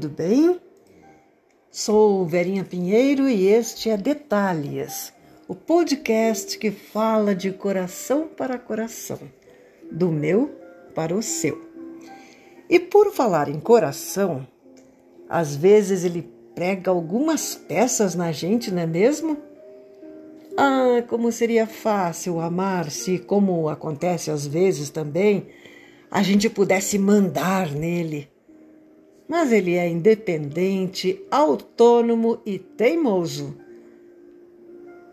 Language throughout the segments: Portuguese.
Tudo bem? Sou Verinha Pinheiro e este é Detalhes, o podcast que fala de coração para coração, do meu para o seu. E por falar em coração, às vezes ele prega algumas peças na gente, não é mesmo? Ah, como seria fácil amar se, como acontece às vezes também, a gente pudesse mandar nele mas ele é independente, autônomo e teimoso.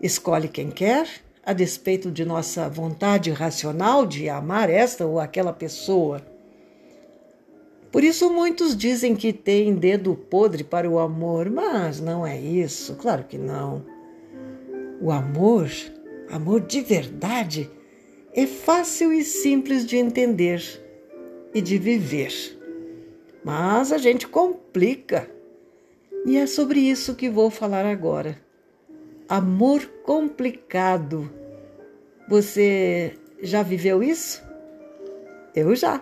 Escolhe quem quer, a despeito de nossa vontade racional de amar esta ou aquela pessoa. Por isso, muitos dizem que tem dedo podre para o amor, mas não é isso, claro que não. O amor, amor de verdade, é fácil e simples de entender e de viver. Mas a gente complica. E é sobre isso que vou falar agora. Amor complicado. Você já viveu isso? Eu já.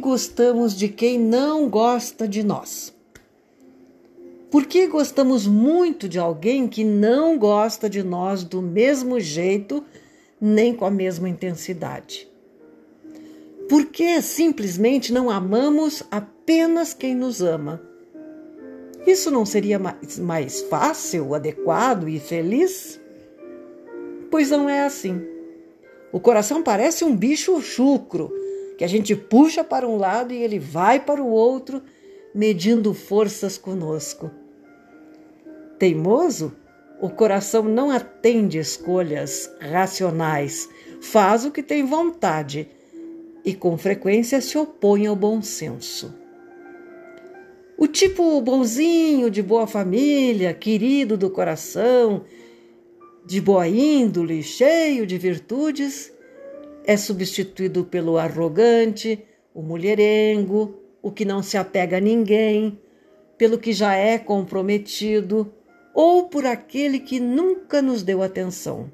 Gostamos de quem não gosta de nós? Por que gostamos muito de alguém que não gosta de nós do mesmo jeito, nem com a mesma intensidade? Por que simplesmente não amamos apenas quem nos ama? Isso não seria mais fácil, adequado e feliz? Pois não é assim. O coração parece um bicho chucro que a gente puxa para um lado e ele vai para o outro, medindo forças conosco. Teimoso, o coração não atende escolhas racionais, faz o que tem vontade e com frequência se opõe ao bom senso. O tipo bonzinho, de boa família, querido do coração, de boa índole, cheio de virtudes, é substituído pelo arrogante, o mulherengo, o que não se apega a ninguém, pelo que já é comprometido ou por aquele que nunca nos deu atenção.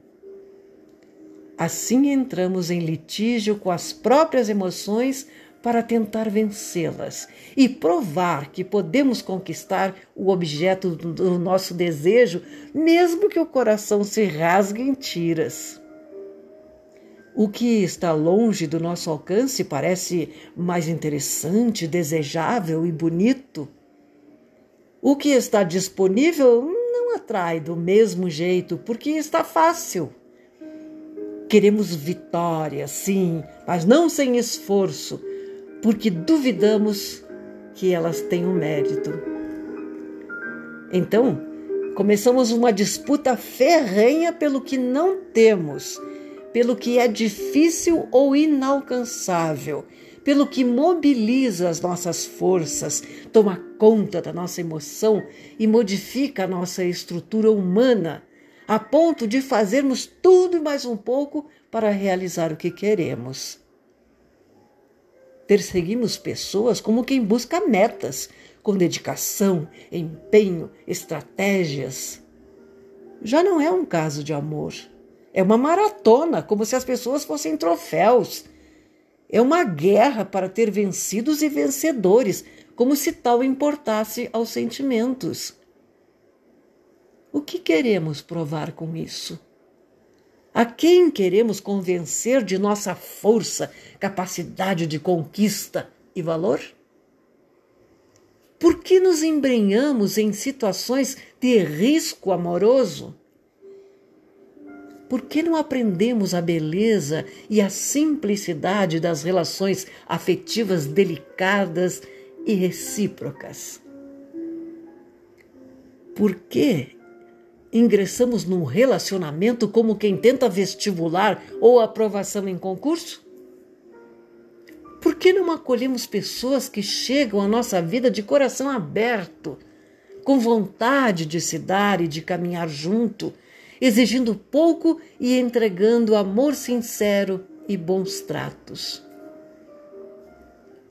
Assim entramos em litígio com as próprias emoções para tentar vencê-las e provar que podemos conquistar o objeto do nosso desejo, mesmo que o coração se rasgue em tiras. O que está longe do nosso alcance parece mais interessante, desejável e bonito. O que está disponível não atrai do mesmo jeito, porque está fácil. Queremos vitória, sim, mas não sem esforço, porque duvidamos que elas tenham mérito. Então, começamos uma disputa ferrenha pelo que não temos pelo que é difícil ou inalcançável, pelo que mobiliza as nossas forças, toma conta da nossa emoção e modifica a nossa estrutura humana, a ponto de fazermos tudo e mais um pouco para realizar o que queremos. Perseguimos pessoas como quem busca metas, com dedicação, empenho, estratégias. Já não é um caso de amor é uma maratona, como se as pessoas fossem troféus. É uma guerra para ter vencidos e vencedores, como se tal importasse aos sentimentos. O que queremos provar com isso? A quem queremos convencer de nossa força, capacidade de conquista e valor? Por que nos embrenhamos em situações de risco amoroso? Por que não aprendemos a beleza e a simplicidade das relações afetivas delicadas e recíprocas? Por que ingressamos num relacionamento como quem tenta vestibular ou aprovação em concurso? Por que não acolhemos pessoas que chegam à nossa vida de coração aberto, com vontade de se dar e de caminhar junto? Exigindo pouco e entregando amor sincero e bons tratos.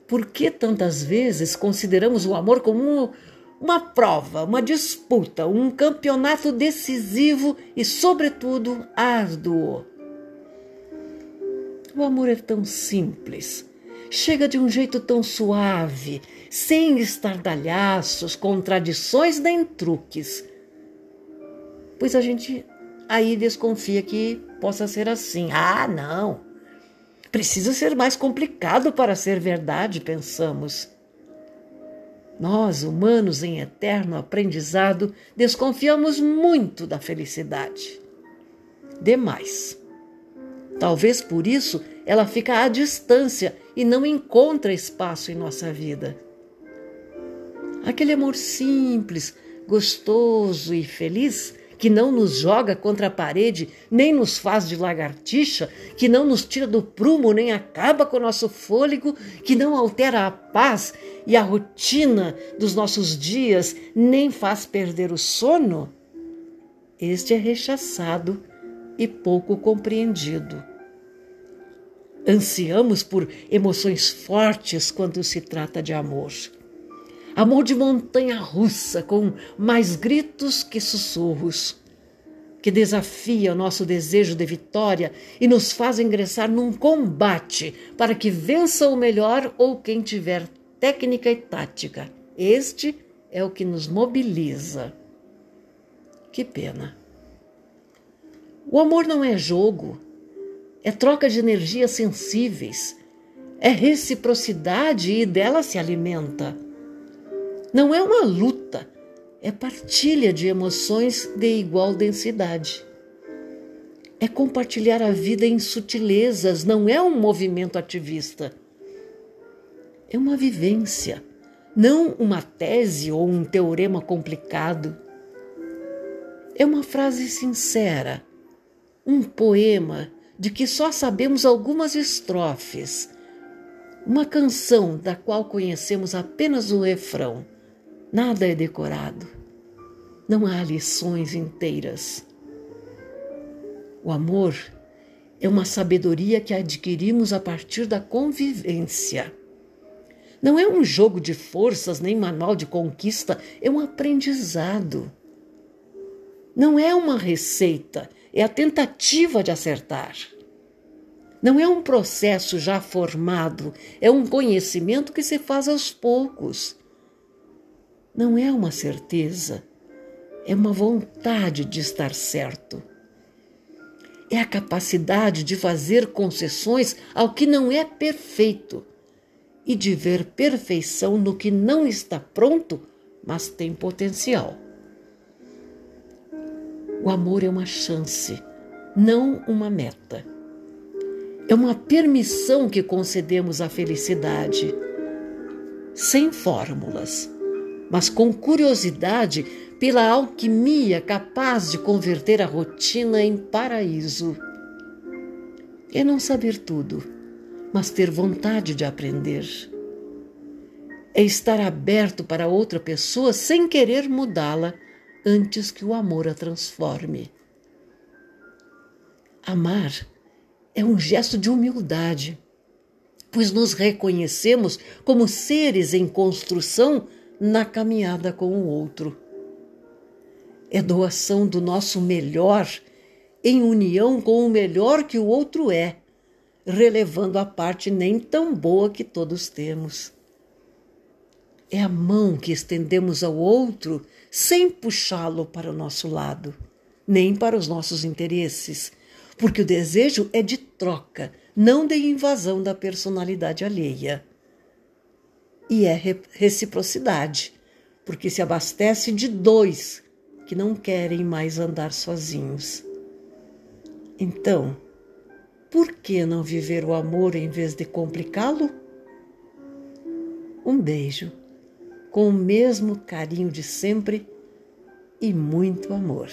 Por que tantas vezes consideramos o amor como uma prova, uma disputa, um campeonato decisivo e, sobretudo, árduo? O amor é tão simples, chega de um jeito tão suave, sem estardalhaços, contradições nem truques. Pois a gente aí desconfia que possa ser assim. Ah, não! Precisa ser mais complicado para ser verdade, pensamos. Nós, humanos em eterno aprendizado, desconfiamos muito da felicidade. Demais. Talvez por isso ela fica à distância e não encontra espaço em nossa vida. Aquele amor simples, gostoso e feliz que não nos joga contra a parede, nem nos faz de lagartixa, que não nos tira do prumo, nem acaba com o nosso fôlego, que não altera a paz e a rotina dos nossos dias, nem faz perder o sono, este é rechaçado e pouco compreendido. Ansiamos por emoções fortes quando se trata de amor amor de montanha russa, com mais gritos que sussurros, que desafia o nosso desejo de vitória e nos faz ingressar num combate para que vença o melhor ou quem tiver técnica e tática. Este é o que nos mobiliza. Que pena. O amor não é jogo, é troca de energias sensíveis, é reciprocidade e dela se alimenta. Não é uma luta, é partilha de emoções de igual densidade. É compartilhar a vida em sutilezas, não é um movimento ativista. É uma vivência, não uma tese ou um teorema complicado. É uma frase sincera, um poema de que só sabemos algumas estrofes, uma canção da qual conhecemos apenas o refrão. Nada é decorado. Não há lições inteiras. O amor é uma sabedoria que adquirimos a partir da convivência. Não é um jogo de forças nem manual de conquista, é um aprendizado. Não é uma receita, é a tentativa de acertar. Não é um processo já formado, é um conhecimento que se faz aos poucos não é uma certeza, é uma vontade de estar certo. É a capacidade de fazer concessões ao que não é perfeito e de ver perfeição no que não está pronto, mas tem potencial. O amor é uma chance, não uma meta. É uma permissão que concedemos à felicidade, sem fórmulas mas com curiosidade pela alquimia capaz de converter a rotina em paraíso. É não saber tudo, mas ter vontade de aprender. É estar aberto para outra pessoa sem querer mudá-la antes que o amor a transforme. Amar é um gesto de humildade, pois nos reconhecemos como seres em construção na caminhada com o outro. É doação do nosso melhor em união com o melhor que o outro é, relevando a parte nem tão boa que todos temos. É a mão que estendemos ao outro sem puxá-lo para o nosso lado, nem para os nossos interesses, porque o desejo é de troca, não de invasão da personalidade alheia e é reciprocidade, porque se abastece de dois que não querem mais andar sozinhos. Então, por que não viver o amor em vez de complicá-lo? Um beijo, com o mesmo carinho de sempre e muito amor.